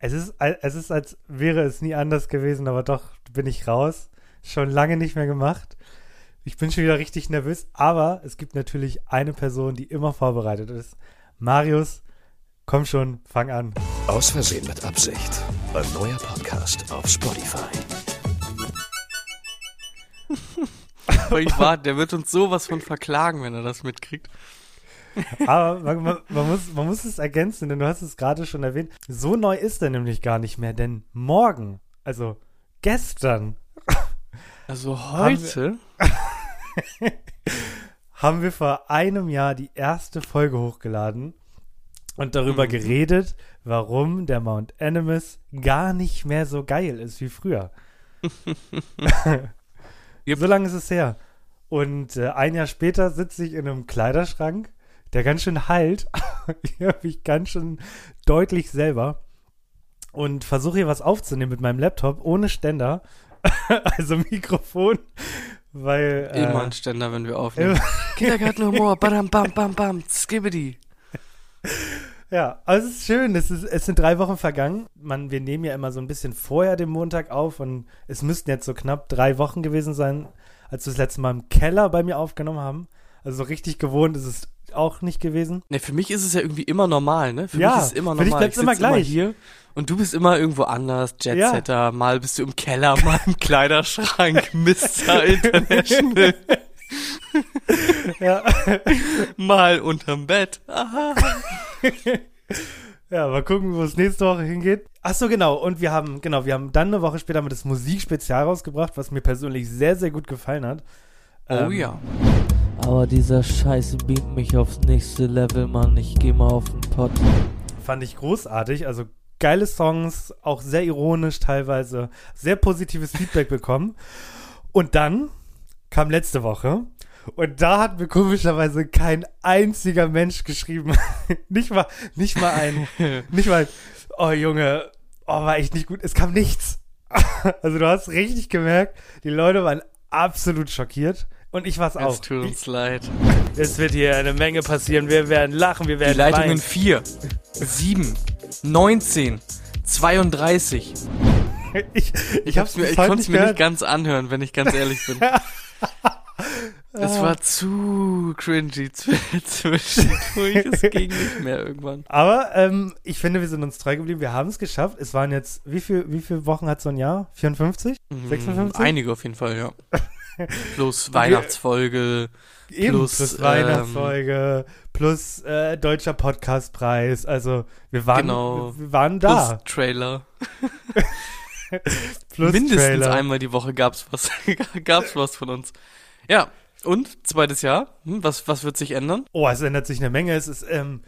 Es ist, es ist, als wäre es nie anders gewesen, aber doch bin ich raus. Schon lange nicht mehr gemacht. Ich bin schon wieder richtig nervös, aber es gibt natürlich eine Person, die immer vorbereitet ist. Marius, komm schon, fang an. Aus Versehen mit Absicht. Ein neuer Podcast auf Spotify. Aber ich war, der wird uns sowas von verklagen, wenn er das mitkriegt. Aber man, man, man, muss, man muss es ergänzen, denn du hast es gerade schon erwähnt. So neu ist er nämlich gar nicht mehr, denn morgen, also gestern, Also heute, haben wir vor einem Jahr die erste Folge hochgeladen und darüber Mhm. geredet, warum der Mount Animus gar nicht mehr so geil ist wie früher. So lange ist es her. Und äh, ein Jahr später sitze ich in einem Kleiderschrank, der ganz schön halt. ich habe mich ganz schön deutlich selber und versuche hier was aufzunehmen mit meinem Laptop ohne Ständer, also Mikrofon, weil äh, immer ein Ständer, wenn wir aufnehmen. Kindergartenhumor, badam, bam, bam, bam, skibbidi. Ja, also es ist schön. Es, ist, es sind drei Wochen vergangen. Man, wir nehmen ja immer so ein bisschen vorher den Montag auf und es müssten jetzt so knapp drei Wochen gewesen sein, als wir das letzte Mal im Keller bei mir aufgenommen haben. Also so richtig gewohnt ist es auch nicht gewesen. Ne, für mich ist es ja irgendwie immer normal, ne? Für Ja, mich ist es immer für dich normal. bleibt's Ich immer sitz immer gleich. hier und du bist immer irgendwo anders, Jetsetter, mal bist du im Keller, mal im Kleiderschrank, Mr. International, Ja, mal unterm Bett. Aha. ja mal gucken, wo es nächste Woche hingeht. Ach so, genau. Und wir haben, genau, wir haben dann eine Woche später mal das Musikspezial rausgebracht, was mir persönlich sehr, sehr gut gefallen hat. Oh Ähm, ja. Aber dieser Scheiße beamt mich aufs nächste Level, Mann. Ich geh mal auf den Pott. Fand ich großartig. Also geile Songs, auch sehr ironisch teilweise, sehr positives Feedback bekommen. Und dann kam letzte Woche und da hat mir komischerweise kein einziger Mensch geschrieben. nicht mal, nicht mal ein, nicht mal, oh Junge, oh, war echt nicht gut. Es kam nichts. also du hast richtig gemerkt, die Leute waren absolut schockiert. Und ich war's Es auch. tut uns leid. Es wird hier eine Menge passieren. Wir werden lachen, wir Die werden Leitungen weinen. 4, 7, 19, 32. Ich, ich, hab's mir, ich konnte es mir nicht ganz anhören, wenn ich ganz ehrlich bin. Es war zu cringy zw- zwischendurch. Es ging nicht mehr irgendwann. Aber ähm, ich finde, wir sind uns treu geblieben. Wir haben es geschafft. Es waren jetzt, wie, viel, wie viele Wochen hat so ein Jahr? 54? 56? Mm, Einige auf jeden Fall, ja. Plus Weihnachtsfolge. Eben, plus, plus, ähm, Weihnachtsfolge, plus äh, deutscher Podcastpreis. Also wir waren, Genau. wir, waren Plus da. Trailer. Plus Mindestens Trailer. einmal die Woche gab's was, gab's was von uns. Ja. Und zweites Jahr. Hm, was, was wird sich ändern? Oh, es ändert sich eine Menge. Es ist, ähm,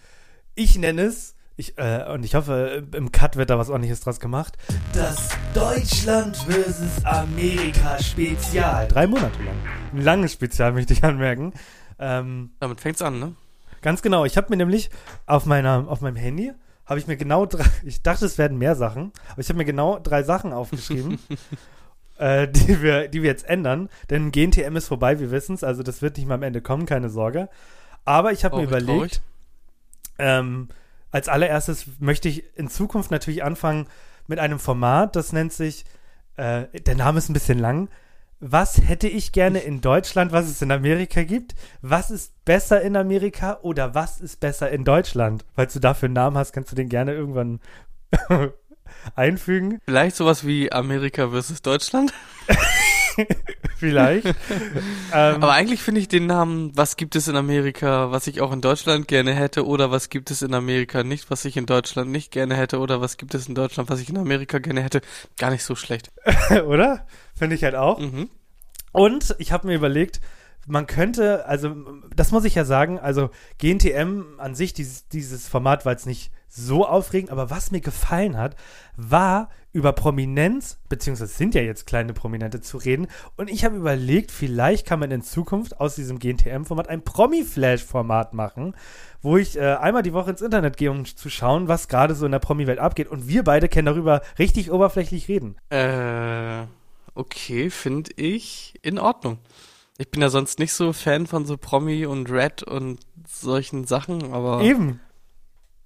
ich nenne es, ich, äh, und ich hoffe, im Cut wird da was ordentliches draus gemacht. Das Deutschland versus Amerika Spezial. Drei Monate lang. Ein langes Spezial, möchte ich anmerken. Ähm, Damit fängt's an, ne? Ganz genau. Ich habe mir nämlich auf meiner auf meinem Handy habe ich mir genau drei. Ich dachte, es werden mehr Sachen, aber ich habe mir genau drei Sachen aufgeschrieben, äh, die wir die wir jetzt ändern. Denn GNTM ist vorbei, wir wissen es. Also das wird nicht mal am Ende kommen, keine Sorge. Aber ich habe mir Traurig, überlegt, ähm, als allererstes möchte ich in Zukunft natürlich anfangen mit einem Format, das nennt sich, äh, der Name ist ein bisschen lang. Was hätte ich gerne in Deutschland, was es in Amerika gibt? Was ist besser in Amerika oder was ist besser in Deutschland? Falls du dafür einen Namen hast, kannst du den gerne irgendwann einfügen. Vielleicht sowas wie Amerika versus Deutschland. Vielleicht. ähm, Aber eigentlich finde ich den Namen, was gibt es in Amerika, was ich auch in Deutschland gerne hätte, oder was gibt es in Amerika nicht, was ich in Deutschland nicht gerne hätte, oder was gibt es in Deutschland, was ich in Amerika gerne hätte, gar nicht so schlecht. oder? Finde ich halt auch. Mhm. Und ich habe mir überlegt, man könnte, also das muss ich ja sagen, also GNTM an sich, dieses, dieses Format war jetzt nicht so aufregend, aber was mir gefallen hat, war über Prominenz, beziehungsweise sind ja jetzt kleine Prominente zu reden. Und ich habe überlegt, vielleicht kann man in Zukunft aus diesem GNTM-Format ein Promi-Flash-Format machen, wo ich äh, einmal die Woche ins Internet gehe, um zu schauen, was gerade so in der Promi-Welt abgeht. Und wir beide können darüber richtig oberflächlich reden. Äh, okay, finde ich in Ordnung. Ich bin ja sonst nicht so Fan von so Promi und Red und solchen Sachen, aber Eben.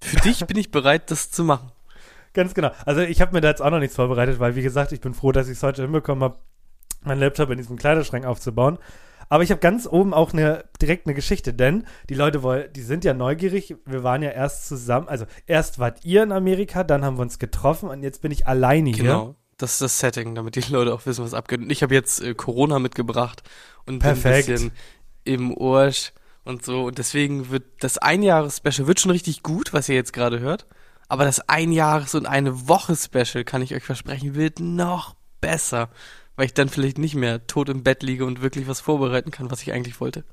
für dich bin ich bereit, das zu machen. Ganz genau. Also ich habe mir da jetzt auch noch nichts vorbereitet, weil wie gesagt, ich bin froh, dass ich es heute hinbekommen habe, meinen Laptop in diesem Kleiderschrank aufzubauen. Aber ich habe ganz oben auch eine direkt eine Geschichte, denn die Leute wollen, die sind ja neugierig. Wir waren ja erst zusammen, also erst wart ihr in Amerika, dann haben wir uns getroffen und jetzt bin ich alleine hier. Genau. Das ist das Setting, damit die Leute auch wissen, was abgeht. Und ich habe jetzt äh, Corona mitgebracht und Perfekt. ein bisschen im Arsch und so. Und deswegen wird das Einjahres-Special wird schon richtig gut, was ihr jetzt gerade hört. Aber das Einjahres- und eine Woche-Special, kann ich euch versprechen, wird noch besser. Weil ich dann vielleicht nicht mehr tot im Bett liege und wirklich was vorbereiten kann, was ich eigentlich wollte.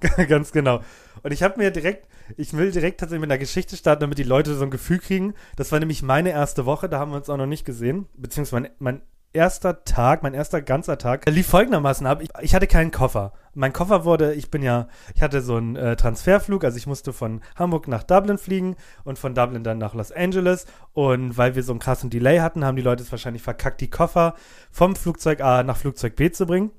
Ganz genau. Und ich habe mir direkt, ich will direkt tatsächlich mit einer Geschichte starten, damit die Leute so ein Gefühl kriegen. Das war nämlich meine erste Woche, da haben wir uns auch noch nicht gesehen. Beziehungsweise mein, mein erster Tag, mein erster ganzer Tag, lief folgendermaßen ab. Ich, ich hatte keinen Koffer. Mein Koffer wurde, ich bin ja, ich hatte so einen äh, Transferflug, also ich musste von Hamburg nach Dublin fliegen und von Dublin dann nach Los Angeles. Und weil wir so einen krassen Delay hatten, haben die Leute es wahrscheinlich verkackt, die Koffer vom Flugzeug A nach Flugzeug B zu bringen.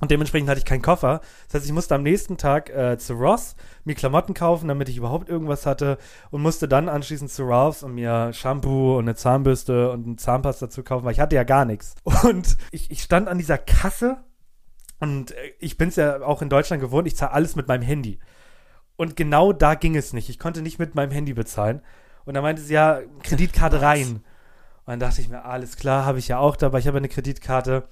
Und dementsprechend hatte ich keinen Koffer. Das heißt, ich musste am nächsten Tag äh, zu Ross mir Klamotten kaufen, damit ich überhaupt irgendwas hatte. Und musste dann anschließend zu Ralphs und mir Shampoo und eine Zahnbürste und eine Zahnpasta zu kaufen, weil ich hatte ja gar nichts. Und ich, ich stand an dieser Kasse und äh, ich bin es ja auch in Deutschland gewohnt, ich zahle alles mit meinem Handy. Und genau da ging es nicht. Ich konnte nicht mit meinem Handy bezahlen. Und da meinte sie ja, Kreditkarte rein. Und dann dachte ich mir, alles klar, habe ich ja auch dabei. Ich habe eine Kreditkarte.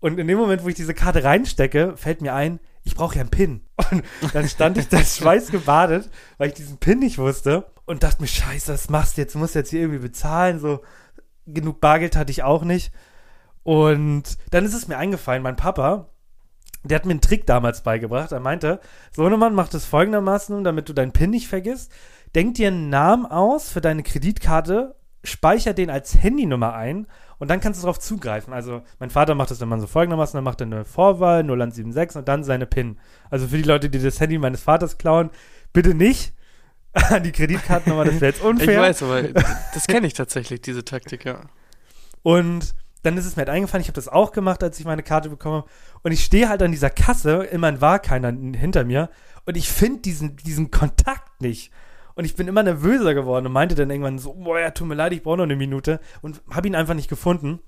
Und in dem Moment, wo ich diese Karte reinstecke, fällt mir ein, ich brauche ja einen PIN. Und dann stand ich da schweißgebadet, weil ich diesen PIN nicht wusste und dachte mir, scheiße, was machst du jetzt? Du musst jetzt hier irgendwie bezahlen. So genug Bargeld hatte ich auch nicht. Und dann ist es mir eingefallen, mein Papa, der hat mir einen Trick damals beigebracht. Er meinte, Sohnemann, mach das folgendermaßen, damit du deinen PIN nicht vergisst. Denk dir einen Namen aus für deine Kreditkarte, speicher den als Handynummer ein und dann kannst du darauf zugreifen. Also mein Vater macht das immer so folgendermaßen, dann macht er eine Vorwahl 0176 und dann seine PIN. Also für die Leute, die das Handy meines Vaters klauen, bitte nicht an die Kreditkartennummer, das wäre jetzt unfair. Ich weiß, aber das kenne ich tatsächlich, diese Taktik, ja. Und dann ist es mir halt eingefallen, ich habe das auch gemacht, als ich meine Karte bekommen habe. Und ich stehe halt an dieser Kasse, immerhin war keiner hinter mir. Und ich finde diesen, diesen Kontakt nicht. Und ich bin immer nervöser geworden und meinte dann irgendwann so, boah, ja, tut mir leid, ich brauche noch eine Minute. Und habe ihn einfach nicht gefunden.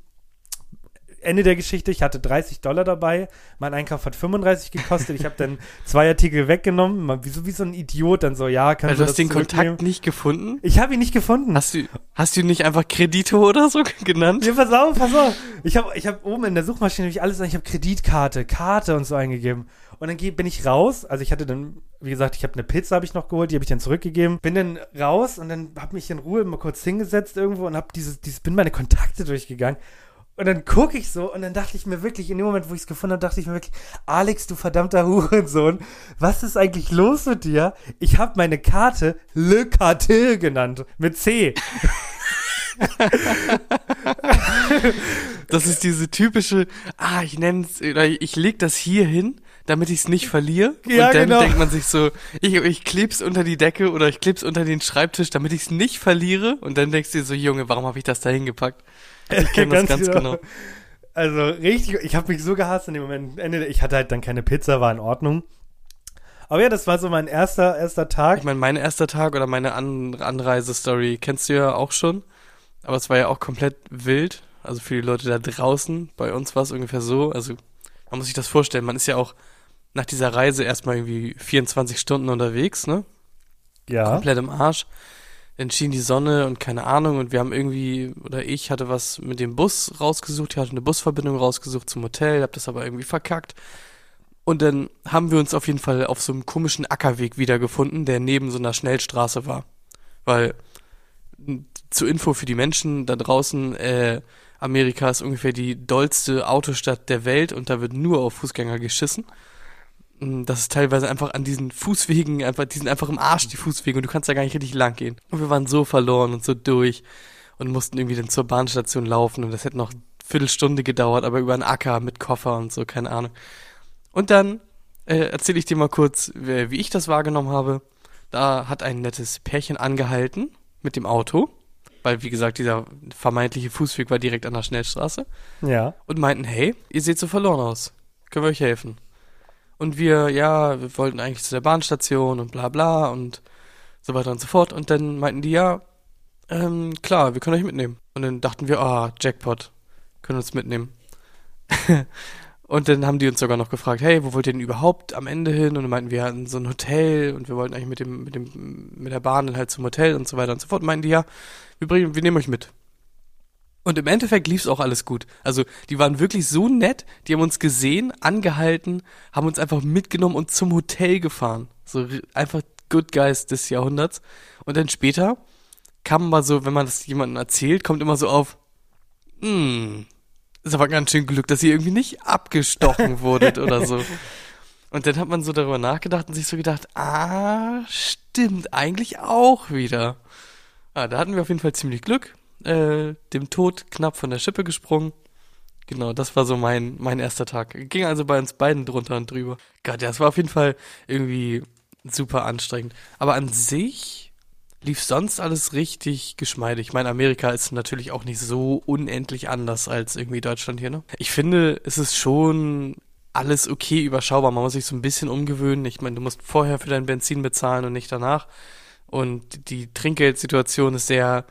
Ende der Geschichte, ich hatte 30 Dollar dabei, mein Einkauf hat 35 gekostet, ich habe dann zwei Artikel weggenommen, wie so, wie so ein Idiot, dann so, ja, kann Also du hast den Kontakt nicht gefunden? Ich habe ihn nicht gefunden. Hast du, hast du ihn nicht einfach Kredito oder so genannt? Ja, pass auf, pass auf. Ich habe ich hab oben in der Suchmaschine hab ich alles, ich habe Kreditkarte, Karte und so eingegeben. Und dann bin ich raus. Also ich hatte dann, wie gesagt, ich habe eine Pizza habe ich noch geholt, die habe ich dann zurückgegeben. Bin dann raus und dann habe mich in Ruhe mal kurz hingesetzt irgendwo und habe dieses, dieses, bin meine Kontakte durchgegangen. Und dann gucke ich so und dann dachte ich mir wirklich, in dem Moment, wo ich es gefunden habe, dachte ich mir wirklich, Alex, du verdammter Hurensohn, was ist eigentlich los mit dir? Ich habe meine Karte Le Cartil genannt, mit C. Das ist diese typische, ah, ich nenn's, oder ich leg das hier hin, damit ich es nicht verliere. Ja, und dann genau. denkt man sich so, ich, ich kleb's unter die Decke oder ich kleb's unter den Schreibtisch, damit ich es nicht verliere. Und dann denkst du dir so, Junge, warum habe ich das da hingepackt? Ich kenne das ganz genau. Also richtig, ich habe mich so gehasst in dem Moment. Ende, ich hatte halt dann keine Pizza, war in Ordnung. Aber ja, das war so mein erster, erster Tag. Ich meine, mein erster Tag oder meine An Anreisestory kennst du ja auch schon. Aber es war ja auch komplett wild. Also für die Leute da draußen. Bei uns war es ungefähr so. Also man muss sich das vorstellen. Man ist ja auch nach dieser Reise erstmal irgendwie 24 Stunden unterwegs, ne? ja. Komplett im Arsch. Dann schien die Sonne und keine Ahnung. Und wir haben irgendwie, oder ich hatte was mit dem Bus rausgesucht. Ich hatte eine Busverbindung rausgesucht zum Hotel. Hab das aber irgendwie verkackt. Und dann haben wir uns auf jeden Fall auf so einem komischen Ackerweg wiedergefunden, der neben so einer Schnellstraße war. Weil, zur Info für die Menschen da draußen, äh, Amerika ist ungefähr die dollste Autostadt der Welt und da wird nur auf Fußgänger geschissen. Mh, dass es teilweise einfach an diesen Fußwegen, einfach, die sind einfach im Arsch, die Fußwege, und du kannst da gar nicht richtig lang gehen. Und wir waren so verloren und so durch und mussten irgendwie dann zur Bahnstation laufen und das hätte noch eine Viertelstunde gedauert, aber über einen Acker mit Koffer und so, keine Ahnung. Und dann äh, erzähle ich dir mal kurz, wie wie ich das wahrgenommen habe. Da hat ein nettes Pärchen angehalten mit dem Auto, weil wie gesagt, dieser vermeintliche Fußweg war direkt an der Schnellstraße Ja. und meinten, hey, ihr seht so verloren aus. Können wir euch helfen? Und wir, ja, wir wollten eigentlich zu der Bahnstation und bla bla und so weiter und so fort. Und dann meinten die, ja, ähm, klar, wir können euch mitnehmen. Und dann dachten wir, ah, Jackpot, können uns mitnehmen. und dann haben die uns sogar noch gefragt, hey, wo wollt ihr denn überhaupt am Ende hin? Und dann meinten wir in so ein Hotel und wir wollten eigentlich mit dem, mit dem, mit der Bahn dann halt zum Hotel und so weiter und so fort. Meinten die, ja, wir bringen, wir nehmen euch mit. Und im Endeffekt lief's auch alles gut. Also die waren wirklich so nett, die haben uns gesehen, angehalten, haben uns einfach mitgenommen und zum Hotel gefahren. So einfach Good Guys des Jahrhunderts. Und dann später kam mal so, wenn man das jemandem erzählt, kommt immer so auf, hm, ist aber ganz schön Glück, dass ihr irgendwie nicht abgestochen wurdet oder so. Und dann hat man so darüber nachgedacht und sich so gedacht, ah, stimmt, eigentlich auch wieder. Ah, da hatten wir auf jeden Fall ziemlich Glück. Äh, dem Tod knapp von der Schippe gesprungen. Genau, das war so mein, mein erster Tag. Ging also bei uns beiden drunter und drüber. Gott, ja, es war auf jeden Fall irgendwie super anstrengend. Aber an sich lief sonst alles richtig geschmeidig. Ich meine, Amerika ist natürlich auch nicht so unendlich anders als irgendwie Deutschland hier, ne? Ich finde, es ist schon alles okay überschaubar. Man muss sich so ein bisschen umgewöhnen. Ich meine, du musst vorher für dein Benzin bezahlen und nicht danach. Und die Trinkgeldsituation ist sehr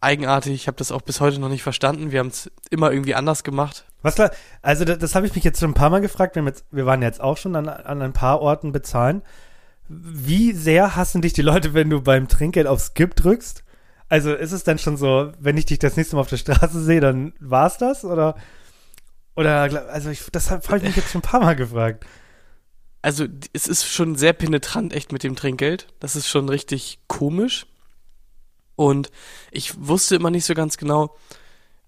eigenartig. Ich habe das auch bis heute noch nicht verstanden. Wir haben es immer irgendwie anders gemacht. Was klar, also das, das habe ich mich jetzt schon ein paar Mal gefragt. Wir, jetzt, wir waren jetzt auch schon an, an ein paar Orten bezahlen. Wie sehr hassen dich die Leute, wenn du beim Trinkgeld auf Skip drückst? Also ist es dann schon so, wenn ich dich das nächste Mal auf der Straße sehe, dann war's das? Oder, oder also ich, das habe ich mich jetzt schon ein paar Mal gefragt. Also es ist schon sehr penetrant echt mit dem Trinkgeld. Das ist schon richtig komisch. Und ich wusste immer nicht so ganz genau,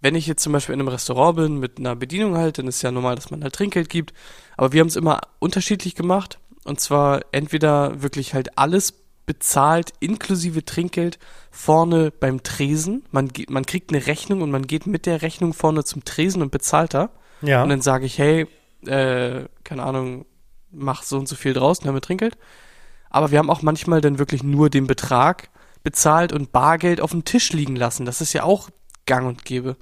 wenn ich jetzt zum Beispiel in einem Restaurant bin mit einer Bedienung halt, dann ist ja normal, dass man halt Trinkgeld gibt. Aber wir haben es immer unterschiedlich gemacht. Und zwar entweder wirklich halt alles bezahlt, inklusive Trinkgeld, vorne beim Tresen. Man, geht, man kriegt eine Rechnung und man geht mit der Rechnung vorne zum Tresen und bezahlt da. Ja. Und dann sage ich, hey, äh, keine Ahnung, mach so und so viel draus, damit Trinkgeld. Aber wir haben auch manchmal dann wirklich nur den Betrag bezahlt und Bargeld auf dem Tisch liegen lassen. Das ist ja auch gang und gäbe.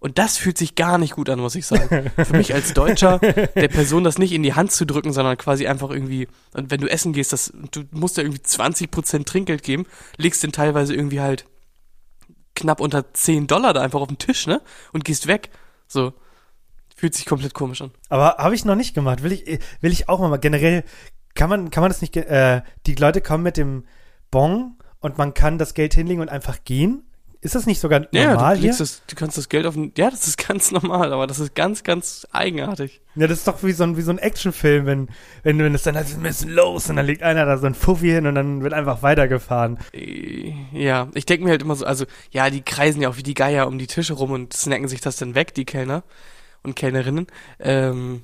Und das fühlt sich gar nicht gut an, muss ich sagen. Für mich als Deutscher, der Person das nicht in die Hand zu drücken, sondern quasi einfach irgendwie, und wenn du essen gehst, das, du musst ja irgendwie 20% Trinkgeld geben, legst den teilweise irgendwie halt knapp unter 10 Dollar da einfach auf den Tisch, ne? Und gehst weg. So. Fühlt sich komplett komisch an. Aber habe ich noch nicht gemacht. Will ich, will ich auch mal. Generell kann man, kann man das nicht, äh, die Leute kommen mit dem Bon und man kann das Geld hinlegen und einfach gehen? Ist das nicht sogar Ja, normal du, hier? das, du kannst das Geld auf den. Ja, das ist ganz normal, aber das ist ganz, ganz eigenartig. Ja, das ist doch wie so ein, wie so ein Actionfilm, wenn, wenn, wenn es dann heißt, wir müssen los und dann legt einer da so ein Fuffi hin und dann wird einfach weitergefahren. Äh, Ja, ich denke mir halt immer so, also, ja, die kreisen ja auch wie die Geier um die Tische rum und snacken sich das dann weg, die Kellner und Kellnerinnen. Ähm,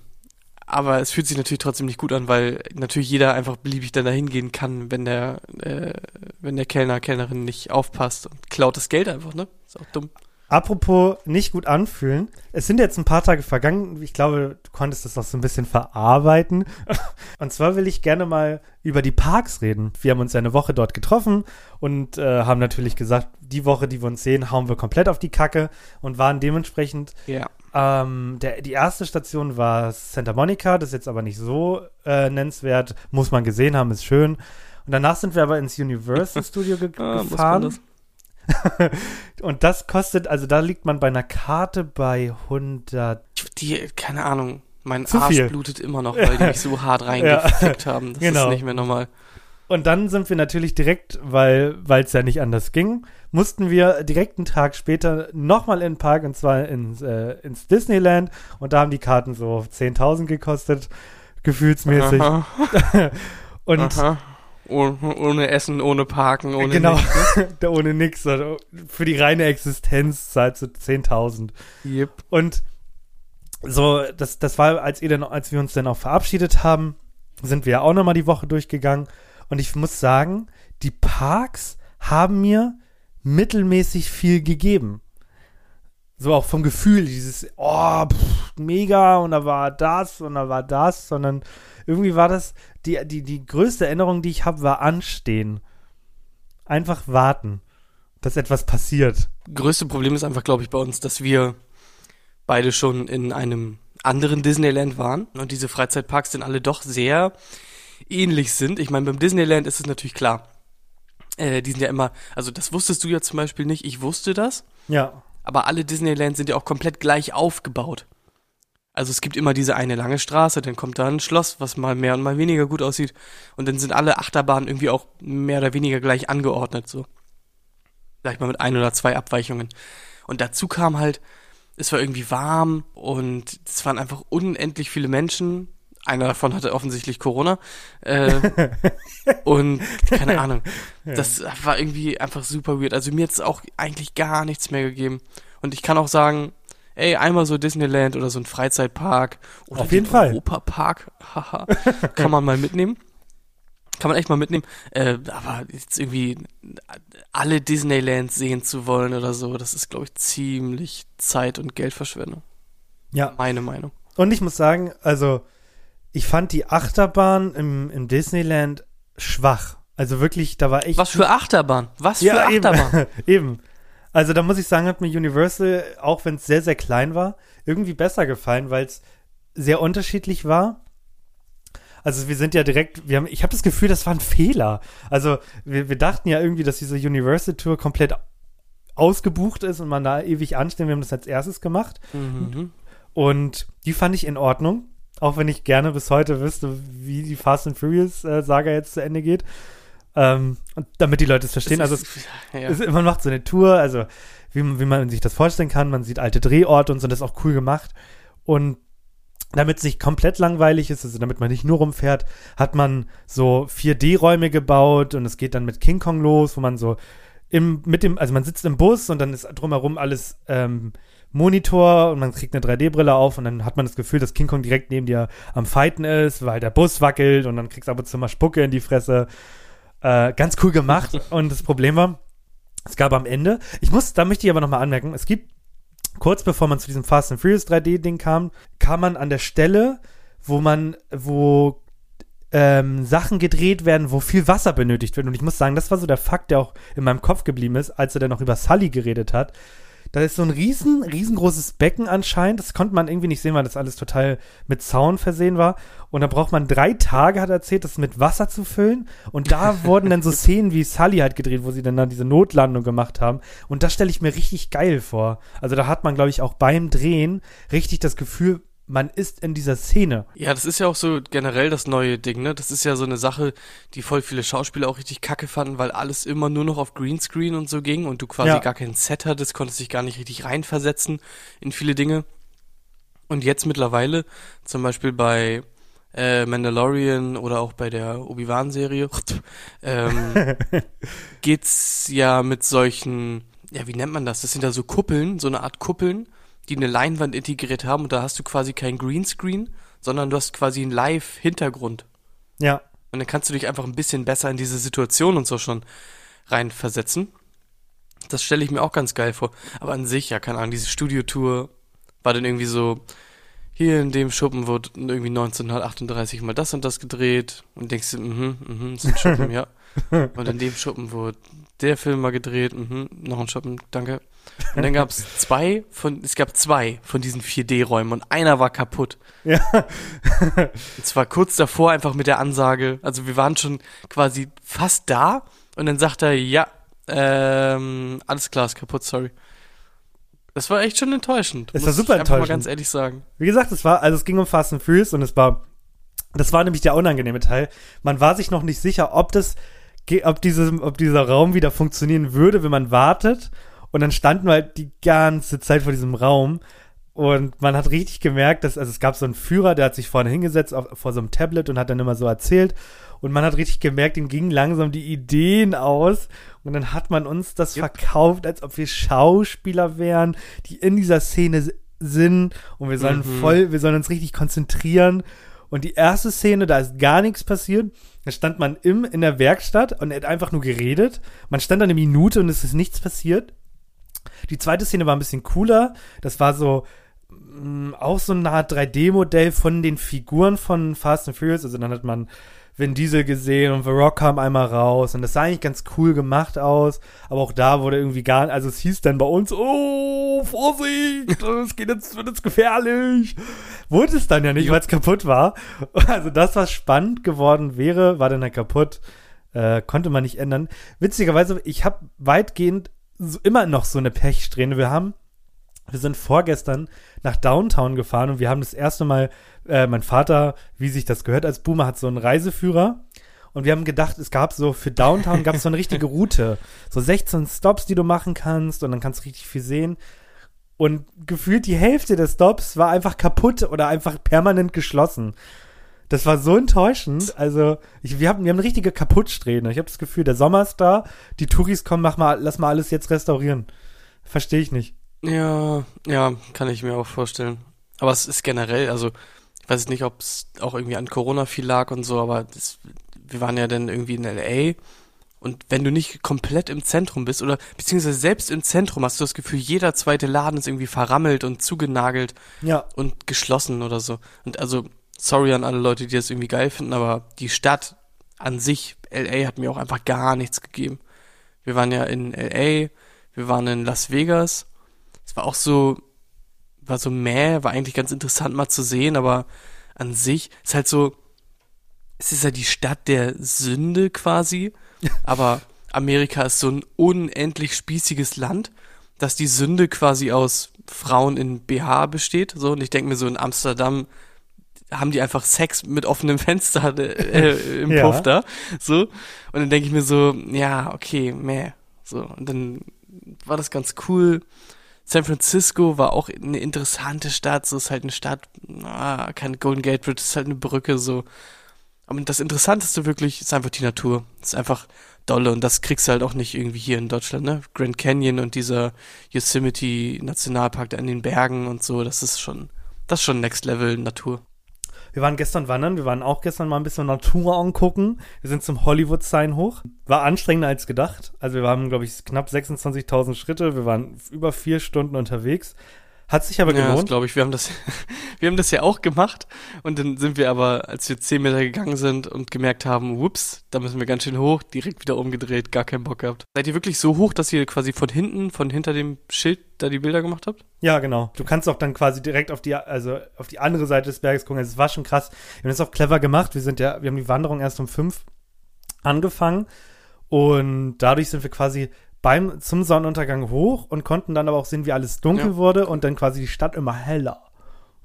aber es fühlt sich natürlich trotzdem nicht gut an, weil natürlich jeder einfach beliebig dann dahin gehen kann, wenn der, äh, wenn der Kellner, Kellnerin nicht aufpasst und klaut das Geld einfach, ne? Ist auch dumm. Apropos nicht gut anfühlen. Es sind jetzt ein paar Tage vergangen. Ich glaube, du konntest das noch so ein bisschen verarbeiten. Und zwar will ich gerne mal über die Parks reden. Wir haben uns ja eine Woche dort getroffen und äh, haben natürlich gesagt, die Woche, die wir uns sehen, hauen wir komplett auf die Kacke und waren dementsprechend Ja. Ähm, der, die erste Station war Santa Monica, das ist jetzt aber nicht so äh, nennenswert, muss man gesehen haben, ist schön. Und danach sind wir aber ins Universal Studio ge Ah, gefahren. das? Und das kostet, also da liegt man bei einer Karte bei 100. Die, keine Ahnung, mein Zu Arsch viel. blutet immer noch, weil die mich so hart reingefickt haben. Das Genau. ist nicht mehr normal. Und dann sind wir natürlich direkt, weil es ja nicht anders ging, mussten wir direkt einen Tag später nochmal in den Park und zwar ins, äh, ins Disneyland. Und da haben die Karten so 10.000 gekostet, gefühlsmäßig. Aha, Und aha. Ohne, ohne Essen, ohne Parken, ohne genau, nichts, ne? da ohne nix. Also für die reine Existenz zahlst du 10.000. Yep. Und so, das, das war, als ihr dann, als wir uns dann auch verabschiedet haben, sind wir ja auch nochmal die Woche durchgegangen. Und ich muss sagen, die Parks haben mir mittelmäßig viel gegeben. So auch vom Gefühl, dieses, oh, pff, mega, und da war das, und da war das, sondern irgendwie war das, die, die, die größte Erinnerung, die ich habe, war Anstehen. Einfach warten, dass etwas passiert. Größte Problem ist einfach, glaube ich, bei uns, dass wir beide schon in einem anderen Disneyland waren und diese Freizeitparks sind alle doch sehr ähnlich sind. Ich meine, beim Disneyland ist es natürlich klar. Äh, die sind ja immer, also das wusstest du ja zum Beispiel nicht, ich wusste das, Ja, aber alle Disneylands sind ja auch komplett gleich aufgebaut. Also es gibt immer diese eine lange Straße, dann kommt da ein Schloss, was mal mehr und mal weniger gut aussieht. Und dann sind alle Achterbahnen irgendwie auch mehr oder weniger gleich angeordnet, so. Vielleicht mal mit ein oder zwei Abweichungen. Und dazu kam halt, es war irgendwie warm und es waren einfach unendlich viele Menschen. Einer davon hatte offensichtlich Corona. Äh, und keine Ahnung. Das war irgendwie einfach super weird. Also mir hat es auch eigentlich gar nichts mehr gegeben. Und ich kann auch sagen, ey, einmal so Disneyland oder so ein Freizeitpark oder Auf jeden den Fall. Europapark, haha, kann man mal mitnehmen. Kann man echt mal mitnehmen. Äh, aber jetzt irgendwie alle Disneylands sehen zu wollen oder so, das ist, glaube ich, ziemlich Zeit- und Geldverschwendung. ja. Meine Meinung. Und ich muss sagen, also ich fand die Achterbahn im, im Disneyland schwach. Also wirklich, da war echt. Was für Achterbahn? Was für ja, Achterbahn? eben. eben. Also da muss ich sagen, hat mir Universal, auch wenn es sehr, sehr klein war, irgendwie besser gefallen, weil es sehr unterschiedlich war. Also wir sind ja direkt, wir haben, ich habe das Gefühl, das war ein Fehler. Also wir, wir dachten ja irgendwie, dass diese Universal Tour komplett ausgebucht ist und man da ewig anstehen. Wir haben das als erstes gemacht. Mhm. Und die fand ich in Ordnung. Auch wenn ich gerne bis heute wüsste, wie die Fast and Furious äh, Saga jetzt zu Ende geht. Ähm, und damit die Leute es verstehen. also es, ja. es, man macht so eine Tour, also wie, man- wie man sich das vorstellen kann. Man sieht alte Drehorte und so, das ist auch cool gemacht. Und damit es nicht komplett langweilig ist, also damit man nicht nur rumfährt, hat man so 4D-Räume gebaut und es geht dann mit King Kong los, wo man so im, mit dem, also man sitzt im Bus und dann ist drumherum alles ähm, Monitor und man kriegt eine 3D-Brille auf und dann hat man das Gefühl, dass King Kong direkt neben dir am Fighten ist, weil der Bus wackelt und dann kriegst du ab und zu mal Spucke in die Fresse. Äh, ganz cool gemacht. und das Problem war, es gab am Ende, ich muss, da möchte ich aber nochmal anmerken, es gibt, kurz bevor man zu diesem Fast and Furious 3D-Ding kam, kam man an der Stelle, wo man, wo ähm, Sachen gedreht werden, wo viel Wasser benötigt wird. Und ich muss sagen, das war so der Fakt, der auch in meinem Kopf geblieben ist, als er dann noch über Sully geredet hat. Da ist so ein riesen, riesengroßes Becken anscheinend. Das konnte man irgendwie nicht sehen, weil das alles total mit Zaun versehen war. Und da braucht man drei Tage, hat er erzählt, das mit Wasser zu füllen. Und da wurden dann so Szenen wie Sully halt gedreht, wo sie dann, dann diese Notlandung gemacht haben. Und das stelle ich mir richtig geil vor. Also da hat man, glaube ich, auch beim Drehen richtig das Gefühl, man ist in dieser Szene. Ja, das ist ja auch so generell das neue Ding, ne? Das ist ja so eine Sache, die voll viele Schauspieler auch richtig kacke fanden, weil alles immer nur noch auf Greenscreen und so ging und du quasi Ja. gar kein Set hattest, konntest dich gar nicht richtig reinversetzen in viele Dinge. Und jetzt mittlerweile, zum Beispiel bei äh, Mandalorian oder auch bei der Obi-Wan-Serie, ähm, geht's ja mit solchen, ja, wie nennt man das? Das sind ja so Kuppeln, so eine Art Kuppeln, die eine Leinwand integriert haben und da hast du quasi kein Greenscreen, sondern du hast quasi einen Live-Hintergrund. Ja. Und dann kannst du dich einfach ein bisschen besser in diese Situation und so schon reinversetzen. Das stelle ich mir auch ganz geil vor. Aber an sich, ja, keine Ahnung, diese Studiotour war dann irgendwie so, hier in dem Schuppen wurde irgendwie 1938 mal das und das gedreht und denkst du, mhm, mhm, ist ein Schuppen, ja. Und in dem Schuppen wurde der Film mal gedreht, mhm, noch ein Schuppen, danke. Und dann gab es zwei von, es gab zwei von diesen 4D-Räumen und einer war kaputt. Ja. Und zwar kurz davor einfach mit der Ansage, also wir waren schon quasi fast da und dann sagt er, ja, ähm, alles klar, ist kaputt, sorry. Das war echt schon enttäuschend. Das muss war super ich einfach mal enttäuschend. ganz ehrlich sagen. Wie gesagt, es war, also es ging um Fast and Furious und es war, das war nämlich der unangenehme Teil. Man war sich noch nicht sicher, ob das, ob dieses, ob dieser Raum wieder funktionieren würde, wenn man wartet. Und dann standen wir halt die ganze Zeit vor diesem Raum. Und man hat richtig gemerkt, dass, also es gab so einen Führer, der hat sich vorne hingesetzt auf, vor so einem Tablet und hat dann immer so erzählt. Und man hat richtig gemerkt, ihm gingen langsam die Ideen aus. Und dann hat man uns das verkauft, als ob wir Schauspieler wären, die in dieser Szene sind. Und wir sollen Mhm. voll, wir sollen uns richtig konzentrieren. Und die erste Szene, da ist gar nichts passiert. Da stand man im, in der Werkstatt und er hat einfach nur geredet. Man stand da eine Minute und es ist nichts passiert. Die zweite Szene war ein bisschen cooler. Das war so mh, auch so eine Art 3D-Modell von den Figuren von Fast and Furious. Also dann hat man Vin Diesel gesehen und The Rock kam einmal raus und das sah eigentlich ganz cool gemacht aus, aber auch da wurde irgendwie gar, also es hieß dann bei uns, oh, Vorsicht, es geht jetzt, wird jetzt gefährlich. Wurde es dann ja nicht, weil es kaputt war. Also das, was spannend geworden wäre, war dann halt kaputt, äh, konnte man nicht ändern. Witzigerweise, ich habe weitgehend so, immer noch so eine Pechsträhne. Wir haben wir sind vorgestern nach Downtown gefahren und wir haben das erste Mal, äh, mein Vater, wie sich das gehört als Boomer, hat so einen Reiseführer. Und wir haben gedacht, es gab so für Downtown gab es so eine richtige Route. So 16 Stops, die du machen kannst und dann kannst du richtig viel sehen. Und gefühlt die Hälfte des Stops war einfach kaputt oder einfach permanent geschlossen. Das war so enttäuschend. Also, ich, wir, haben, wir haben eine richtige Kaputtsträhne. Ich habe das Gefühl, der Sommer ist da, die Touris kommen, mach mal, lass mal alles jetzt restaurieren. Verstehe ich nicht. Ja, ja, kann ich mir auch vorstellen. Aber es ist generell, also ich weiß nicht, ob es auch irgendwie an Corona viel lag und so, aber das, wir waren ja dann irgendwie in LA und wenn du nicht komplett im Zentrum bist oder beziehungsweise selbst im Zentrum hast du das Gefühl, jeder zweite Laden ist irgendwie verrammelt und zugenagelt Ja. und geschlossen oder so. Und also, sorry an alle Leute, die das irgendwie geil finden, aber die Stadt an sich, LA, hat mir auch einfach gar nichts gegeben. Wir waren ja in LA, wir waren in Las Vegas. Es war auch so, war so mäh, war eigentlich ganz interessant mal zu sehen, aber an sich ist halt so, es ist ja die Stadt der Sünde quasi, aber Amerika ist so ein unendlich spießiges Land, dass die Sünde quasi aus Frauen in BH besteht, so, und ich denke mir so in Amsterdam haben die einfach Sex mit offenem Fenster äh, im Ja. Puff da, so, und dann denke ich mir so, ja, okay, meh, so, und dann war das ganz cool. San Francisco war auch eine interessante Stadt, so ist halt eine Stadt, ah, kein Golden Gate Bridge, ist halt eine Brücke, so. Aber das Interessanteste wirklich ist einfach die Natur. ist einfach dolle und das kriegst du halt auch nicht irgendwie hier in Deutschland, ne? Grand Canyon und dieser Yosemite Nationalpark da in den Bergen und so, das ist schon, das ist schon Next Level Natur. Wir waren gestern wandern, wir waren auch gestern mal ein bisschen Natur angucken. Wir sind zum Hollywood-Sign hoch. War anstrengender als gedacht. Also wir haben, glaube ich, knapp 26.000 Schritte. Wir waren über vier Stunden unterwegs. Hat sich aber Ja, das gelohnt. glaube ich. Wir haben das, wir haben das ja auch gemacht und dann sind wir aber, als wir zehn Meter gegangen sind und gemerkt haben, whoops, da müssen wir ganz schön hoch, direkt wieder umgedreht, gar keinen Bock gehabt. Seid ihr wirklich so hoch, dass ihr quasi von hinten, von hinter dem Schild da die Bilder gemacht habt? Ja, genau. Du kannst auch dann quasi direkt auf die, also auf die andere Seite des Berges gucken. Also es war schon krass. Wir haben das auch clever gemacht. Wir sind ja, wir haben die Wanderung erst um fünf angefangen und dadurch sind wir quasi beim, zum Sonnenuntergang hoch und konnten dann aber auch sehen, wie alles dunkel Ja. wurde und dann quasi die Stadt immer heller.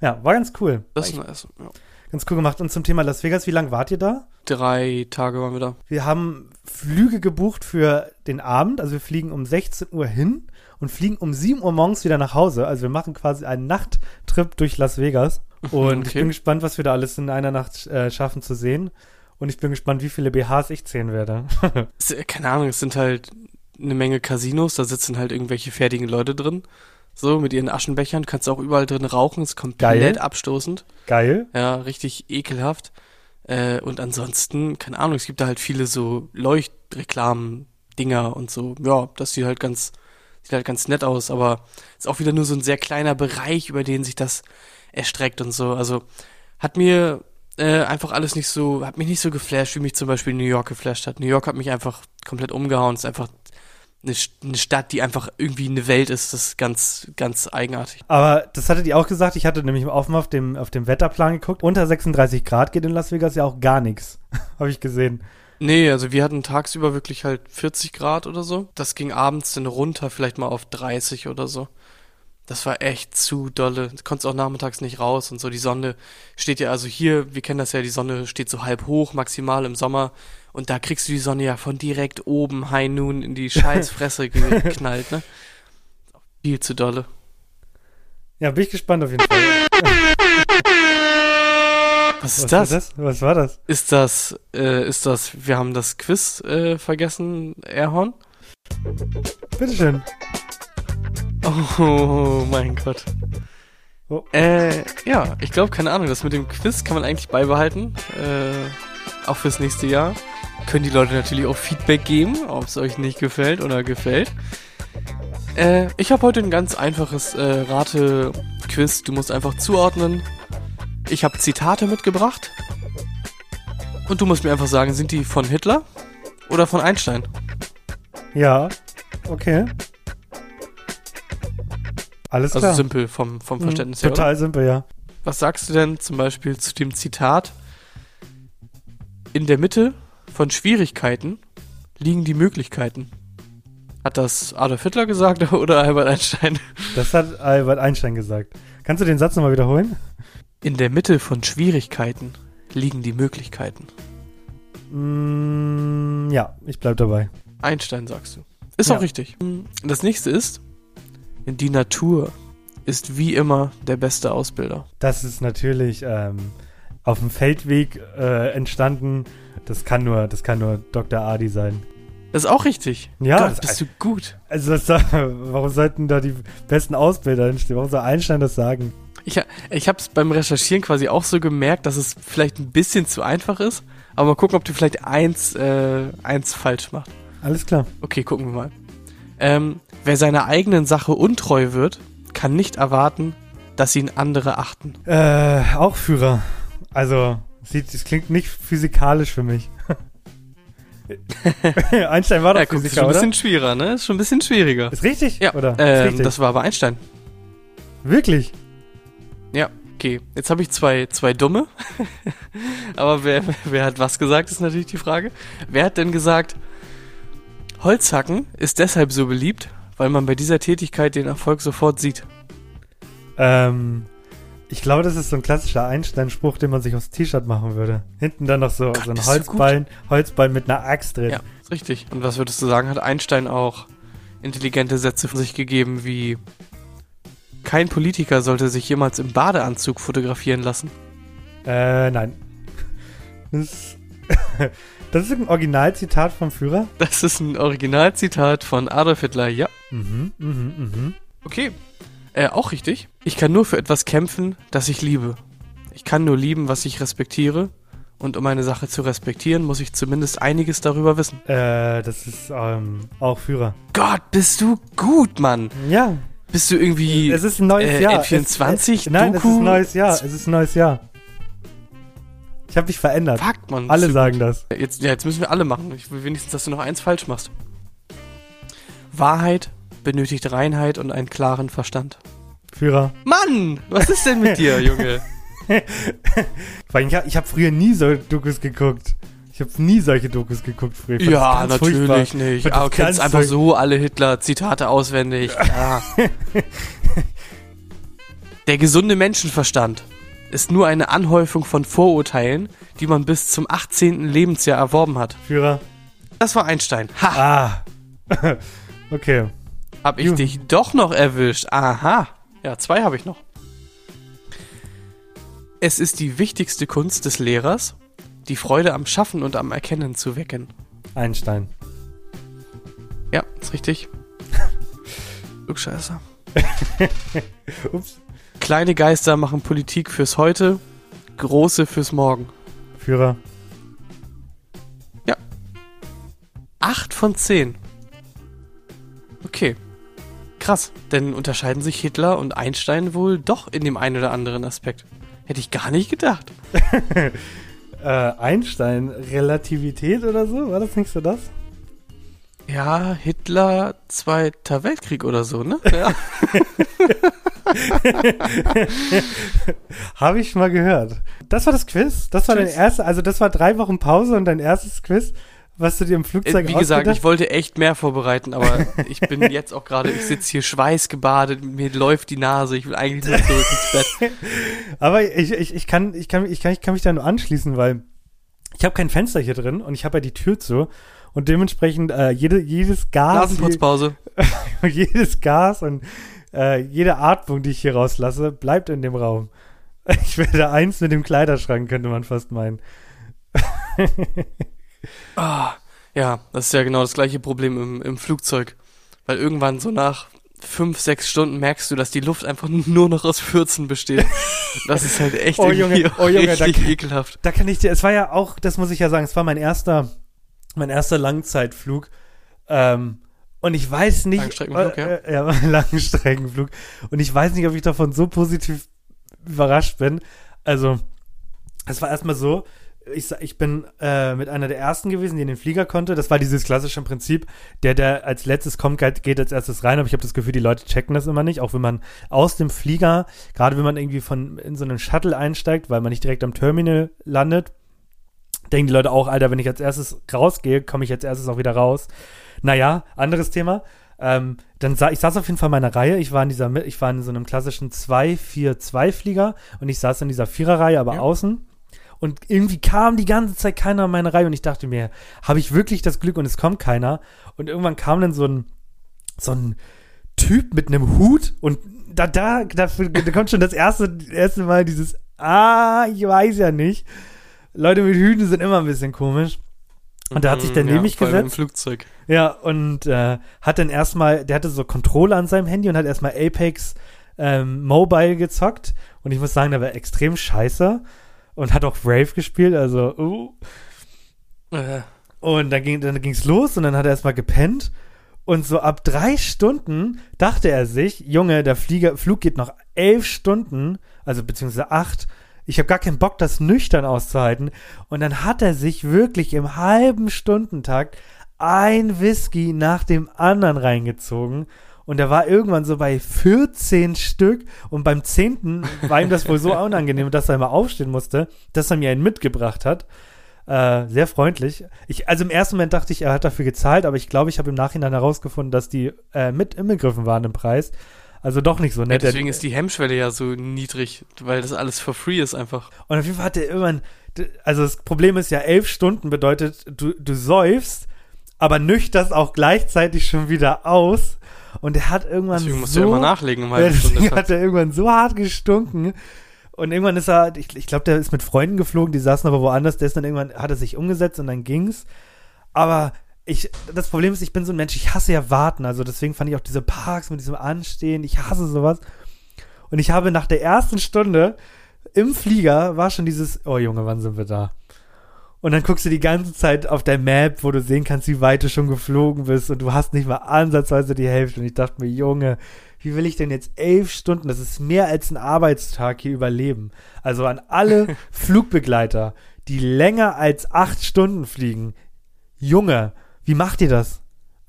Ja, war ganz cool. Das war ist nice. Ja. ganz cool gemacht. Und zum Thema Las Vegas, wie lange wart ihr da? Drei Tage waren wir da. Wir haben Flüge gebucht für den Abend. Also wir fliegen um 16 Uhr hin und fliegen um 7 Uhr morgens wieder nach Hause. Also wir machen quasi einen Nachttrip durch Las Vegas. Und ich Okay. bin gespannt, was wir da alles in einer Nacht äh, schaffen zu sehen. Und ich bin gespannt, wie viele BHs ich zählen werde. Keine Ahnung, es sind halt eine Menge Casinos, da sitzen halt irgendwelche fertigen Leute drin. So, mit ihren Aschenbechern, kannst auch überall drin rauchen, ist komplett Geil. abstoßend. Geil. Ja, richtig ekelhaft. Äh, und ansonsten, keine Ahnung, es gibt da halt viele so Leuchtreklamen-Dinger und so. Ja, das sieht halt ganz, sieht halt ganz nett aus, aber ist auch wieder nur so ein sehr kleiner Bereich, über den sich das erstreckt und so. Also hat mir äh, einfach alles nicht so, hat mich nicht so geflasht, wie mich zum Beispiel New York geflasht hat. New York hat mich einfach komplett umgehauen. Ist einfach eine, eine Stadt, die einfach irgendwie eine Welt ist. Das ist ganz, ganz eigenartig. Aber das hattet ihr auch gesagt. Ich hatte nämlich offen auf dem, auf dem Wetterplan geguckt. Unter 36 Grad geht in Las Vegas ja auch gar nichts. Habe ich gesehen. Nee, also wir hatten tagsüber wirklich halt 40 Grad oder so. Das ging abends dann runter, vielleicht mal auf 30 oder so. Das war echt zu dolle. Du konntest auch nachmittags nicht raus und so. Die Sonne steht ja, also hier, wir kennen das ja, die Sonne steht so halb hoch, maximal im Sommer. Und da kriegst du die Sonne ja von direkt oben, High Noon, in die Scheißfresse geknallt, ne? Viel zu dolle. Ja, bin ich gespannt auf jeden Fall. Was ist Was das? das? Was war das? Ist das, äh, ist das, wir haben das Quiz äh, vergessen, Airhorn? Bitteschön. Oh mein Gott. Äh, ja, ich glaube, keine Ahnung, das mit dem Quiz kann man eigentlich beibehalten. Äh, auch fürs nächste Jahr. Können die Leute natürlich auch Feedback geben, ob es euch nicht gefällt oder gefällt. Äh, ich habe heute ein ganz einfaches äh, Rate-Quiz. Du musst einfach zuordnen. Ich habe Zitate mitgebracht. Und du musst mir einfach sagen, sind die von Hitler oder von Einstein? Ja, okay. Alles Also klar. simpel vom, vom Mhm, Verständnis her. Oder? Total simpel, ja. Was sagst du denn zum Beispiel zu dem Zitat? In der Mitte von Schwierigkeiten liegen die Möglichkeiten. Hat das Adolf Hitler gesagt oder Albert Einstein? Das hat Albert Einstein gesagt. Kannst du den Satz nochmal wiederholen? In der Mitte von Schwierigkeiten liegen die Möglichkeiten. Mm, ja, ich bleib dabei. Einstein sagst du. Ist Ja. auch richtig. Das nächste ist, die Natur ist wie immer der beste Ausbilder. Das ist natürlich ähm, auf dem Feldweg äh, entstanden. Das kann nur, das kann nur Dr. Adi sein. Das ist auch richtig. Ja, Gott, das- bist du gut. Also das, warum sollten da die besten Ausbilder entstehen? Warum soll Einstein das sagen? Ich, ich habe es beim Recherchieren quasi auch so gemerkt, dass es vielleicht ein bisschen zu einfach ist. Aber mal gucken, ob du vielleicht eins, äh, eins falsch machst. Alles klar. Okay, gucken wir mal. Ähm, wer seiner eigenen Sache untreu wird, kann nicht erwarten, dass ihn andere achten. Äh, auch Führer. Also, sieht, es klingt nicht physikalisch für mich. Einstein war doch Ja, guck, ist Physiker, schon ein oder? bisschen schwieriger, ne? Ist schon ein bisschen schwieriger. Ist richtig? Ja, oder? ähm, richtig. das war aber Einstein. Wirklich? Ja, okay. Jetzt habe ich zwei, zwei Dumme. aber wer, wer hat was gesagt, ist natürlich die Frage. Wer hat denn gesagt, Holzhacken ist deshalb so beliebt, weil man bei dieser Tätigkeit den Erfolg sofort sieht? Ähm, ich glaube, das ist so ein klassischer Einstein-Spruch, den man sich aufs T-Shirt machen würde. Hinten dann noch so, Gott, so ein Holzballen, Holzballen mit einer Axt drin. Ja, ist richtig. Und was würdest du sagen, hat Einstein auch intelligente Sätze von sich gegeben, wie kein Politiker sollte sich jemals im Badeanzug fotografieren lassen? Äh, nein. Das, das ist ein Originalzitat vom Führer. Das ist ein Originalzitat von Adolf Hitler, ja. Mhm, mhm, mhm. Okay. Äh, auch richtig. Ich kann nur für etwas kämpfen, das ich liebe. Ich kann nur lieben, was ich respektiere. Und um eine Sache zu respektieren, muss ich zumindest einiges darüber wissen. Äh, das ist ähm, auch Führer. Gott, bist du gut, Mann. Ja, Bist du irgendwie... es ist ein neues äh, Jahr. N24 es, äh, nein, es ist Doku? ein neues Jahr. Es ist ein neues Jahr. Ich habe mich verändert. Fuck, Mann. Alle sagen das. Jetzt, ja, jetzt müssen wir alle machen. Ich will wenigstens, dass du noch eins falsch machst. Wahrheit benötigt Reinheit und einen klaren Verstand. Führer. Mann, was ist denn mit dir, Junge? Ich habe hab früher nie so Dokus geguckt. Ich habe nie solche Dokus geguckt früher. Ja, natürlich furchtbar. nicht. Aber du kennst einfach so alle Hitler-Zitate auswendig. Ja. Der gesunde Menschenverstand ist nur eine Anhäufung von Vorurteilen, die man bis zum 18. Lebensjahr erworben hat. Führer. Das war Einstein. Ha, Ah. okay. Hab ich Juhu. dich doch noch erwischt. Aha. Ja, zwei habe ich noch. Es ist die wichtigste Kunst des Lehrers, die Freude am Schaffen und am Erkennen zu wecken. Einstein. Ja, ist richtig. Klugscheißer. Ups. Kleine Geister machen Politik fürs Heute, große fürs Morgen. Führer. Acht von zehn. Okay. Krass, denn unterscheiden sich Hitler und Einstein wohl doch in dem einen oder anderen Aspekt. Hätte ich gar nicht gedacht. Äh, Einstein. Relativität oder so? War das nicht so das? Ja, Hitler, Zweiter Weltkrieg oder so, ne? Ja. Habe ich mal gehört. Das war das Quiz. Das war dein Quiz. erster, also das war drei Wochen Pause und dein erstes Quiz, was du dir im Flugzeug Äh, Wie gesagt, ich wollte echt mehr vorbereiten, aber ich bin jetzt auch gerade, ich sitze hier schweißgebadet, mir läuft die Nase, ich will eigentlich nur zurück ins Bett. Aber ich, ich, ich, kann, ich, kann, ich, kann, ich kann mich da nur anschließen, weil ich habe kein Fenster hier drin und ich habe ja die Tür zu. Und dementsprechend äh, jede, jedes Gas, Nasenputzpause. je, jedes Gas und äh, jede Atmung, die ich hier rauslasse, bleibt in dem Raum. Ich werde eins mit dem Kleiderschrank, könnte man fast meinen. Ah, ja, das ist ja genau das gleiche Problem im, im Flugzeug. Weil irgendwann so nach fünf, sechs Stunden merkst du, dass die Luft einfach nur noch aus Fürzen besteht. Das ist halt echt Oh, Junge, oh, Junge, da ekelhaft. Da kann ich dir, es war ja auch, das muss ich ja sagen, es war mein erster, mein erster Langzeitflug. Ähm, und ich weiß nicht, Langstreckenflug, ja. äh, ja, Langstreckenflug. Und ich weiß nicht, ob ich davon so positiv überrascht bin. Also, es war erstmal so, ich, sa- ich bin äh, mit einer der ersten gewesen, die in den Flieger konnte. Das war dieses klassische Prinzip, der, der als letztes kommt, geht als erstes rein. Aber ich habe das Gefühl, die Leute checken das immer nicht. Auch wenn man aus dem Flieger, gerade wenn man irgendwie von in so einen Shuttle einsteigt, weil man nicht direkt am Terminal landet, denken die Leute auch, Alter, wenn ich als erstes rausgehe, komme ich als erstes auch wieder raus. Naja, anderes Thema. Ähm, dann sah, ich saß auf jeden Fall in meiner Reihe. Ich war in dieser, ich war in so einem klassischen 2-4-2-Flieger und ich saß in dieser Viererreihe, aber Ja. außen. Und irgendwie kam die ganze Zeit keiner in meine Reihe und ich dachte mir, habe ich wirklich das Glück und es kommt keiner. Und irgendwann kam dann so ein, so ein Typ mit einem Hut und da, da, da, da kommt schon das erste, erste Mal dieses, ah, ich weiß ja nicht. Leute mit Hüten sind immer ein bisschen komisch. Und da hat sich der Mhm, neben ja, mich vor allem Im gesetzt. Flugzeug. Ja, und äh, hat dann erstmal, der hatte so Controller an seinem Handy und hat erstmal Apex ähm, Mobile gezockt. Und ich muss sagen, der war extrem scheiße. Und hat auch Brave gespielt, also, uh. Äh, Und dann ging dann ging's los und dann hat er erstmal gepennt. Und so ab drei Stunden dachte er sich, Junge, der Flieger, Flug geht noch elf Stunden, also beziehungsweise acht. Ich habe gar keinen Bock, das nüchtern auszuhalten. Und dann hat er sich wirklich im halben Stundentakt ein Whisky nach dem anderen reingezogen. Und er war irgendwann so bei 14 Stück. Und beim zehnten war ihm das wohl so unangenehm, dass er mal aufstehen musste, dass er mir einen mitgebracht hat. Äh, sehr freundlich. Ich, also im ersten Moment dachte ich, er hat dafür gezahlt, aber ich glaube, ich habe im Nachhinein herausgefunden, dass die äh, mit inbegriffen waren im Preis. Also doch nicht so ja, nett. deswegen ist die Hemmschwelle ja so niedrig, weil das alles for free ist einfach. Und auf jeden Fall hat er irgendwann, d- also das Problem ist ja, elf Stunden bedeutet, du, du säufst, aber nüchterst auch gleichzeitig schon wieder aus. Und er hat irgendwann Deswegen musst so, du ja immer nachlegen Stunde. deswegen hat er irgendwann so hart gestunken. Und irgendwann ist er, ich, ich glaube, der ist mit Freunden geflogen, die saßen aber woanders, der ist dann irgendwann, hat er sich umgesetzt und dann ging's. Aber ich, das Problem ist, ich bin so ein Mensch, ich hasse ja warten. Also deswegen fand ich auch diese Parks mit diesem Anstehen, ich hasse sowas. Und ich habe nach der ersten Stunde im Flieger war schon dieses, oh Junge, wann sind wir da? Und dann guckst du die ganze Zeit auf der Map, wo du sehen kannst, wie weit du schon geflogen bist und du hast nicht mal ansatzweise die Hälfte. Und ich dachte mir, Junge, wie will ich denn jetzt elf Stunden, das ist mehr als ein Arbeitstag hier überleben. Also an alle Flugbegleiter, die länger als acht Stunden fliegen, Junge, wie macht ihr das?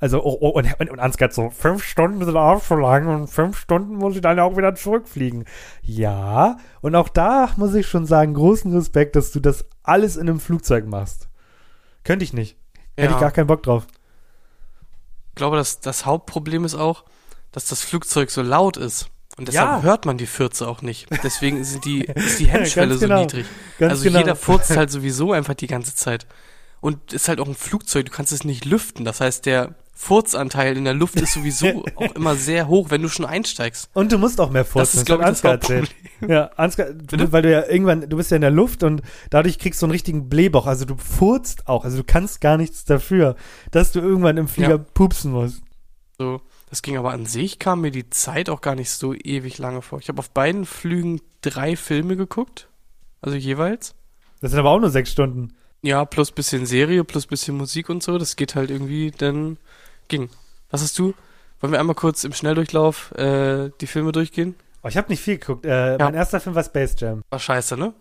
Also, oh, oh, und, und, und Ansgar so, fünf Stunden sind auch schon lang und fünf Stunden muss ich dann auch wieder zurückfliegen. Ja, und auch da muss ich schon sagen, großen Respekt, dass du das alles in einem Flugzeug machst. Könnte ich nicht. Hätte Ja. ich gar keinen Bock drauf. Ich glaube, dass das Hauptproblem ist auch, dass das Flugzeug so laut ist. Und deshalb Ja. hört man die Fürze auch nicht. Deswegen sind die, ist die Hemmschwelle Ganz so genau. niedrig. Ganz also genau. jeder furzt halt sowieso einfach die ganze Zeit. Und ist halt auch ein Flugzeug, du kannst es nicht lüften. Das heißt, der Furzanteil in der Luft ist sowieso auch immer sehr hoch, wenn du schon einsteigst. Und du musst auch mehr furzen. Das ist, glaube ich, das Ansgar erzählt. Ja, Ansgar, du, weil du ja irgendwann, du bist ja in der Luft und dadurch kriegst du einen richtigen Blähbauch. Also du furzt auch. Also du kannst gar nichts dafür, dass du irgendwann im Flieger Ja. pupsen musst. So, das ging aber an sich, kam mir die Zeit auch gar nicht so ewig lange vor. Ich habe auf beiden Flügen drei Filme geguckt. Also jeweils. Das sind aber auch nur sechs Stunden. Ja, plus bisschen Serie, plus bisschen Musik und so. Das geht halt irgendwie, dann ging. Was hast du? Wollen wir einmal kurz im Schnelldurchlauf äh, die Filme durchgehen? Oh, ich habe nicht viel geguckt. Äh, Ja. Mein erster Film war Space Jam. War scheiße, ne?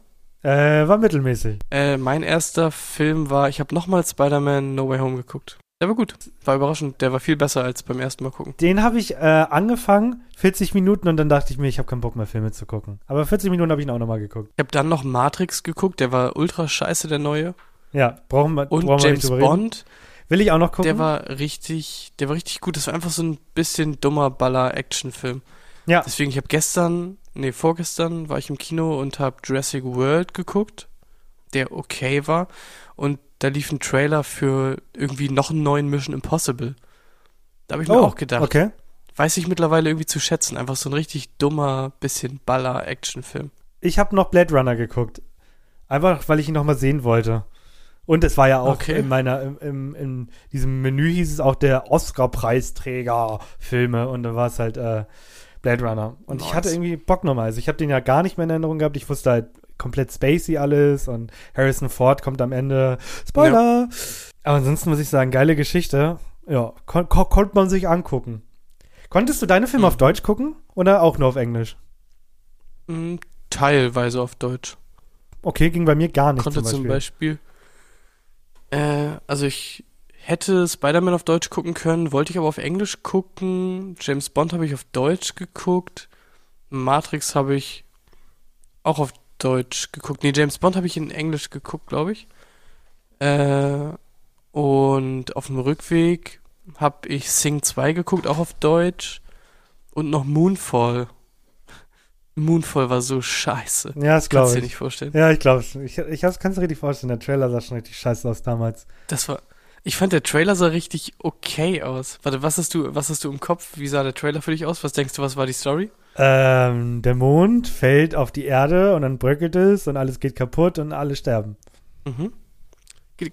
Äh, war mittelmäßig. Äh, mein erster Film war, ich habe nochmal Spider-Man No Way Home geguckt. Der war gut. War überraschend. Der war viel besser als beim ersten Mal gucken. Den habe ich äh, angefangen, 40 Minuten, und dann dachte ich mir, ich habe keinen Bock mehr, Filme zu gucken. Aber 40 Minuten habe ich ihn auch nochmal geguckt. Ich habe dann noch Matrix geguckt. Der war ultra scheiße, der neue. Ja, brauchen wir, Und brauchen wir James. Bond. Will ich auch noch gucken? Der war richtig, der war richtig gut. Das war einfach so ein bisschen dummer Baller-Action-Film. Ja. Deswegen, ich habe gestern, nee, vorgestern war ich im Kino und habe Jurassic World geguckt, der okay war. Und da lief ein Trailer für irgendwie noch einen neuen Mission Impossible. Da habe ich mir auch gedacht, Oh, Okay. weiß ich mittlerweile irgendwie zu schätzen. Einfach so ein richtig dummer, bisschen Baller-Action-Film. Ich habe noch Blade Runner geguckt. Einfach, weil ich ihn nochmal sehen wollte. Und es war ja auch Okay. in meiner, im, im, in diesem Menü hieß es auch der Oscar-Preisträger Filme und da war es halt äh, Blade Runner. Und ich Nice. hatte irgendwie Bock nochmal. Also ich habe den ja gar nicht mehr in Erinnerung gehabt. Ich wusste halt komplett spacey alles und Harrison Ford kommt am Ende. Spoiler! Aber ansonsten muss ich sagen, geile Geschichte. Ja, kon kon konnte man sich angucken. Konntest du deine Filme Mhm. auf Deutsch gucken oder auch nur auf Englisch? Mm, Teilweise auf Deutsch. Okay, ging bei mir gar nicht Konnte zum Beispiel. Äh, also ich hätte Spider-Man auf Deutsch gucken können, wollte ich aber auf Englisch gucken. James Bond habe ich auf Deutsch geguckt. Matrix habe ich auch auf Deutsch geguckt. Nee, James Bond habe ich in Englisch geguckt, glaube ich. Äh, und auf dem Rückweg habe ich Sing 2 geguckt, auch auf Deutsch. Und noch Moonfall. Moonfall war so scheiße. Ja, das Kannst glaube du dir ich. nicht vorstellen. Ja, ich glaube es. Ich, ich kann es richtig vorstellen. Der Trailer sah schon richtig scheiße aus damals. Das war. Ich fand der Trailer sah richtig okay aus. Warte, was hast du, was hast du im Kopf? Wie sah der Trailer für dich aus? Was denkst du, was war die Story? Ähm, der Mond fällt auf die Erde und dann bröckelt es und alles geht kaputt und alle sterben. Mhm.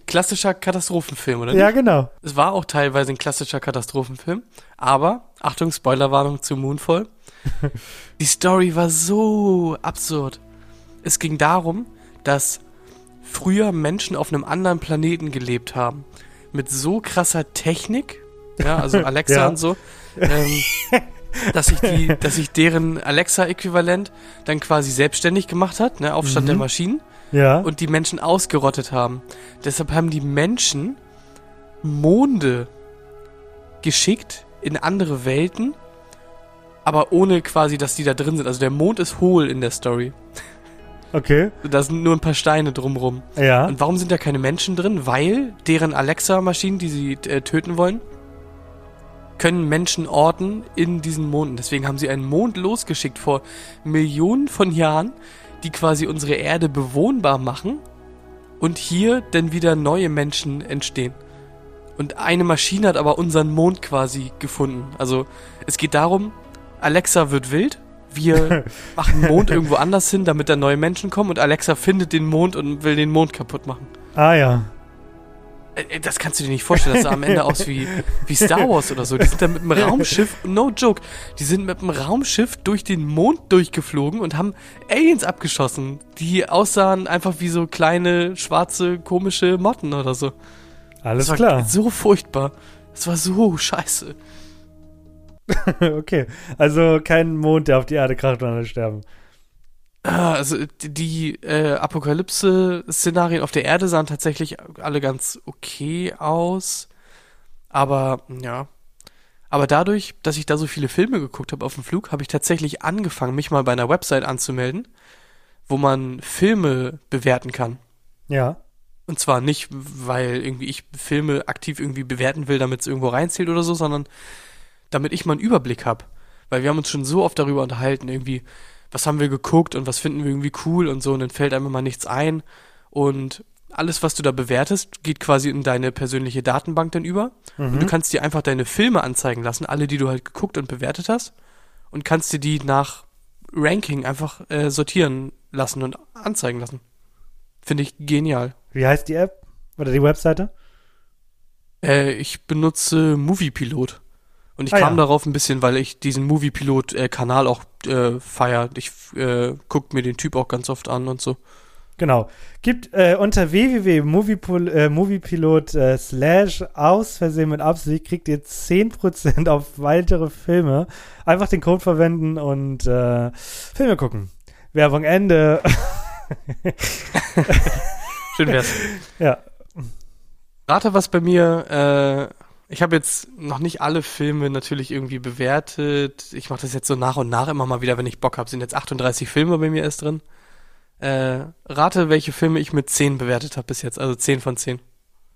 Klassischer Katastrophenfilm, oder? Ja, nicht? genau. Es war auch teilweise ein klassischer Katastrophenfilm, aber Achtung, Spoilerwarnung zu Moonfall. Die Story war so absurd. Es ging darum, dass früher Menschen auf einem anderen Planeten gelebt haben. Mit so krasser Technik, ja, also Alexa Ja. und so, ähm, dass sich die, dass sich deren Alexa-Äquivalent dann quasi selbstständig gemacht hat, ne, Aufstand Mhm. der Maschinen Ja. und die Menschen ausgerottet haben. Deshalb haben die Menschen Monde geschickt in andere Welten, aber ohne quasi, dass die da drin sind. Also der Mond ist hohl in der Story. okay. Da sind nur ein paar Steine drumrum. Ja. Und warum sind da keine Menschen drin? Weil deren Alexa-Maschinen, die sie äh, töten wollen, können Menschen orten in diesen Monden. Deswegen haben sie einen Mond losgeschickt vor Millionen von Jahren, die quasi unsere Erde bewohnbar machen und hier dann wieder neue Menschen entstehen. Und eine Maschine hat aber unseren Mond quasi gefunden. Also es geht darum, Alexa wird wild, wir machen den Mond irgendwo anders hin, damit da neue Menschen kommen und Alexa findet den Mond und will den Mond kaputt machen. Ah ja. Äh, äh, Das kannst du dir nicht vorstellen. Das sah am Ende aus wie, wie Star Wars oder so. Die sind da mit einem Raumschiff, no joke, die sind mit einem Raumschiff durch den Mond durchgeflogen und haben Aliens abgeschossen, die aussahen einfach wie so kleine, schwarze, komische Motten oder so. Alles das war klar. so furchtbar. Das war so scheiße. okay. Also kein Mond, der auf die Erde kracht und alle sterben. Ah, Also die, äh, Apokalypse-Szenarien auf der Erde sahen tatsächlich alle ganz okay aus. Aber ja. Aber dadurch, dass ich da so viele Filme geguckt habe auf dem Flug, habe ich tatsächlich angefangen, mich mal bei einer Website anzumelden, wo man Filme bewerten kann. Ja. Und zwar nicht, weil irgendwie ich Filme aktiv irgendwie bewerten will, damit es irgendwo reinzählt oder so, sondern damit ich mal einen Überblick habe. Weil wir haben uns schon so oft darüber unterhalten, irgendwie, was haben wir geguckt und was finden wir irgendwie cool und so, und dann fällt einem mal nichts ein. Und alles, was du da bewertest, geht quasi in deine persönliche Datenbank dann über. Und Mhm. du kannst dir einfach deine Filme anzeigen lassen, alle, die du halt geguckt und bewertet hast, und kannst dir die nach Ranking einfach äh, sortieren lassen und anzeigen lassen. Finde ich genial. Wie heißt die App? Oder die Webseite? Äh, ich benutze Moviepilot. Und ich Ah, kam ja. darauf ein bisschen, weil ich diesen Moviepilot-Kanal auch äh, feier. Ich äh, guck mir den Typ auch ganz oft an und so. Genau. Gibt äh, unter www.moviepilot äh, Moviepilot, äh, slash aus Versehen mit Absicht kriegt ihr 10% auf weitere Filme. Einfach den Code verwenden und äh, Filme gucken. Werbung Ende. Schön wär's. ja. Rate, was bei mir, äh, ich habe jetzt noch nicht alle Filme natürlich irgendwie bewertet. Ich mache das jetzt so nach und nach immer mal wieder, wenn ich Bock habe. Sind jetzt 38 Filme bei mir erst drin. Äh, rate, welche Filme ich mit 10 bewertet habe bis jetzt. Also 10 von 10.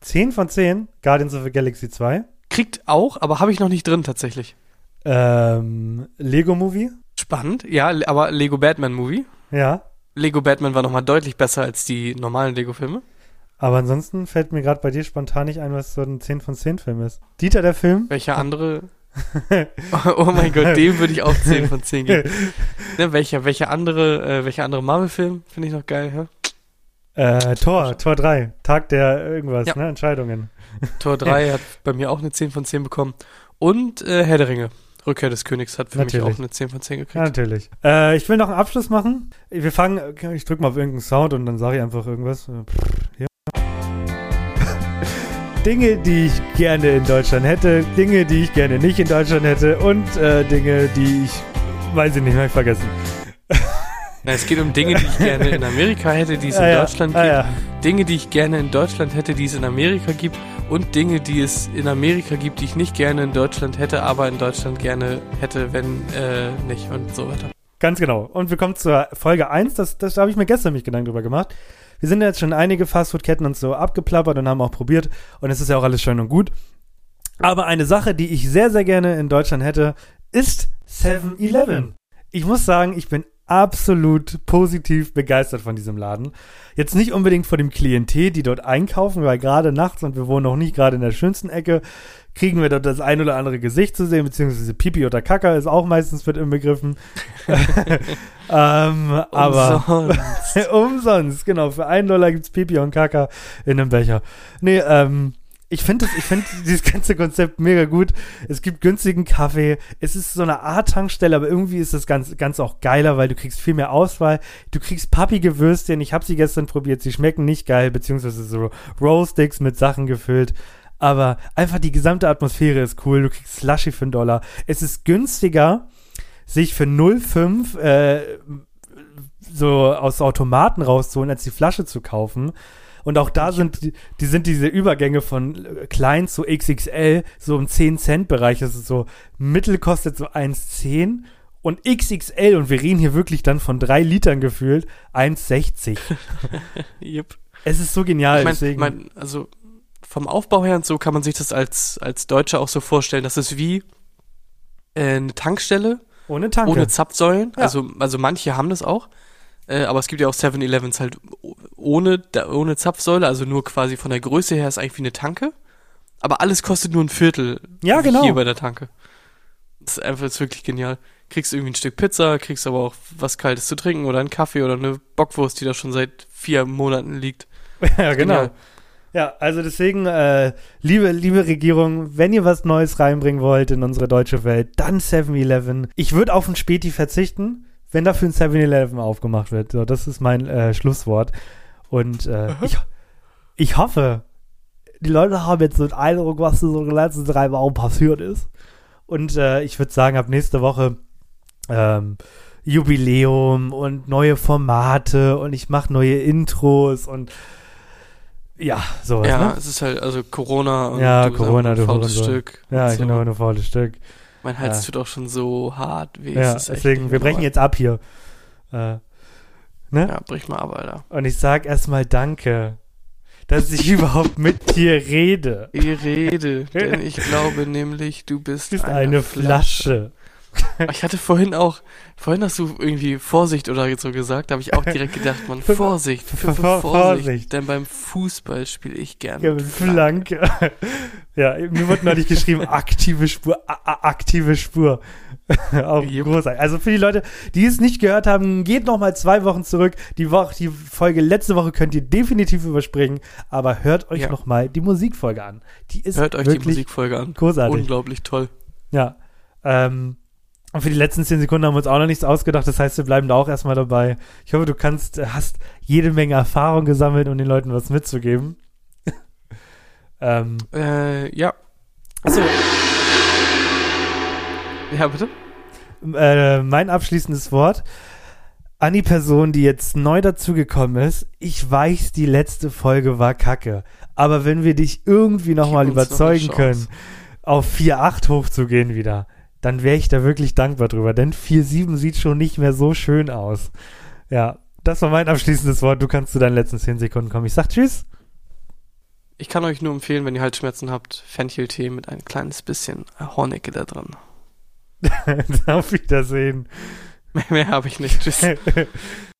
10 von 10. Guardians of the Galaxy 2. Kriegt auch, aber habe ich noch nicht drin tatsächlich. Ähm, Lego Movie. Spannend, ja, aber Lego Batman Movie. Ja. Lego Batman war nochmal deutlich besser als die normalen Lego-Filme. Aber ansonsten fällt mir gerade bei dir spontan nicht ein, was so ein 10 von 10 Film ist. Dieter, der Film? Welcher andere? oh mein Gott, dem würde ich auch 10 von 10 geben. Ne, welcher, welcher andere, äh, welcher andere Marvel-Film finde ich noch geil, ja? Äh, Tor, Tor 3. Tag der irgendwas, Ja. ne? Entscheidungen. Tor 3 hat bei mir auch eine 10 von 10 bekommen. Und äh, Herr der Ringe, Rückkehr des Königs, hat für mich Natürlich. auch eine 10 von 10 gekriegt. Ja, natürlich. Äh, ich will noch einen Abschluss machen. Wir fangen, ich drück mal auf irgendeinen Sound und dann sage ich einfach irgendwas. Pff, Ja. Dinge, die ich gerne in Deutschland hätte, Dinge, die ich gerne nicht in Deutschland hätte und äh, Dinge, die ich, weiß ich nicht mehr, vergessen. Na, es geht um Dinge, die ich gerne in Amerika hätte, die es in Ah, ja. Deutschland Ah, gibt. ja. Dinge, die ich gerne in Deutschland hätte, die es in Amerika gibt. Und Dinge, die es in Amerika gibt, die ich nicht gerne in Deutschland hätte, aber in Deutschland gerne hätte, wenn äh, nicht und so weiter. Ganz genau. Und wir kommen zur Folge 1. Das, das da habe ich mir gestern mich Gedanken drüber gemacht. Wir sind ja jetzt schon einige Fastfood-Ketten und so abgeplappert und haben auch probiert. Und es ist ja auch alles schön und gut. Aber eine Sache, die ich sehr, sehr gerne in Deutschland hätte, ist 7-Eleven. Ich muss sagen, ich bin absolut positiv begeistert von diesem Laden. Jetzt nicht unbedingt von dem Klientel, die dort einkaufen, weil gerade nachts und wir wohnen noch nicht gerade in der schönsten Ecke, kriegen wir dort das ein oder andere Gesicht zu sehen, beziehungsweise Pipi oder Kaka ist auch meistens mit inbegriffen. ähm, aber Umsonst. umsonst, genau. Für einen Dollar gibt's Pipi und Kaka in einem Becher. Nee, ähm, ich finde ich finde dieses ganze Konzept mega gut. Es gibt günstigen Kaffee. Es ist so eine Art Tankstelle, aber irgendwie ist das ganz, ganz auch geiler, weil du kriegst viel mehr Auswahl. Du kriegst pappige Würstchen. Ich habe sie gestern probiert. Sie schmecken nicht geil, beziehungsweise so Rollsticks mit Sachen gefüllt. Aber einfach die gesamte Atmosphäre ist cool. Du kriegst Slushy für einen Dollar. Es ist günstiger, sich für 0,5 äh, so aus Automaten rauszuholen, als die Flasche zu kaufen. Und auch da sind die, sind diese Übergänge von äh, klein zu XXL so im 10 Cent Bereich. Das ist so Mittel kostet so 1,10 und XXL und wir reden hier wirklich dann von drei Litern gefühlt 1,60. Yep. Es ist so genial. Ich mein, deswegen. mein, also vom Aufbau her und so kann man sich das als, als Deutscher auch so vorstellen. Das ist wie äh, eine Tankstelle ohne Tanke. ohne Zapfsäulen. Ja. Also, also manche haben das auch. Äh, aber es gibt ja auch 7-Elevens halt ohne, ohne Zapfsäule, also nur quasi von der Größe her ist eigentlich wie eine Tanke. Aber alles kostet nur ein Viertel. Ja, genau. Hier bei der Tanke. Das ist einfach das ist wirklich genial. Kriegst irgendwie ein Stück Pizza, kriegst aber auch was Kaltes zu trinken oder einen Kaffee oder eine Bockwurst, die da schon seit vier Monaten liegt. ja, genau. Genial. Ja, also deswegen, äh, liebe, liebe Regierung, wenn ihr was Neues reinbringen wollt in unsere deutsche Welt, dann 7-Eleven. Ich würde auf ein Späti verzichten, wenn dafür ein 7-Eleven aufgemacht wird. So, das ist mein äh, Schlusswort. Und äh, ich, ich hoffe, die Leute haben jetzt so einen Eindruck, was so in den letzten drei Wochen passiert ist. Und äh, ich würde sagen, ab nächste Woche ähm, Jubiläum und neue Formate und ich mache neue Intros und ja, sowas. ja, ne? es ist halt, also Corona und Ja, Corona, du ein faules. Stück. Ja, ich so. bin aber nur faules Stück. Mein Hals Ja. tut auch schon so hart weh. Ja, deswegen, wir brechen jetzt ab hier. Äh, ne? Ja, brich mal ab, Alter. Und ich sag erstmal Danke, dass ich überhaupt mit dir rede. Ich rede, denn ich glaube nämlich, du bist, Du bist eine, Flasche. Ich hatte vorhin auch, vorhin hast du irgendwie Vorsicht oder so gesagt, da habe ich auch direkt gedacht, man, Vorsicht, Vor- Vorsicht, Vorsicht. denn beim Fußball spiele ich gerne. Ja, mit Flanke. ja, mir wurde neulich geschrieben, aktive Spur, aktive Spur. Auch Jupp. großartig. Also für die Leute, die es nicht gehört haben, geht noch mal zwei Wochen zurück. Die Woche, die Folge letzte Woche könnt ihr definitiv überspringen, aber hört euch Ja. noch mal die Musikfolge an. Die ist Hört euch die Musikfolge an. großartig. Unglaublich toll. Ja. Ähm, und für die letzten zehn Sekunden haben wir uns auch noch nichts ausgedacht. Das heißt, wir bleiben da auch erstmal dabei. Ich hoffe, du kannst, hast jede Menge Erfahrung gesammelt, um den Leuten was mitzugeben. ähm, Äh, ja. achso, Ja, bitte? äh, mein abschließendes Wort an die Person, die jetzt neu dazugekommen ist. Ich weiß, die letzte Folge war kacke. Aber wenn wir dich irgendwie nochmal noch überzeugen Chance. können, auf 4,8 hochzugehen wieder, dann wäre ich da wirklich dankbar drüber. Denn 4,7 sieht schon nicht mehr so schön aus. Ja, das war mein abschließendes Wort. Du kannst zu deinen letzten 10 Sekunden kommen. Ich sag Tschüss. Ich kann euch nur empfehlen, wenn ihr Halsschmerzen habt, Fencheltee mit ein kleines bisschen Hornicke da drin. Auf Wiedersehen. Mehr, mehr habe ich nicht. Tschüss.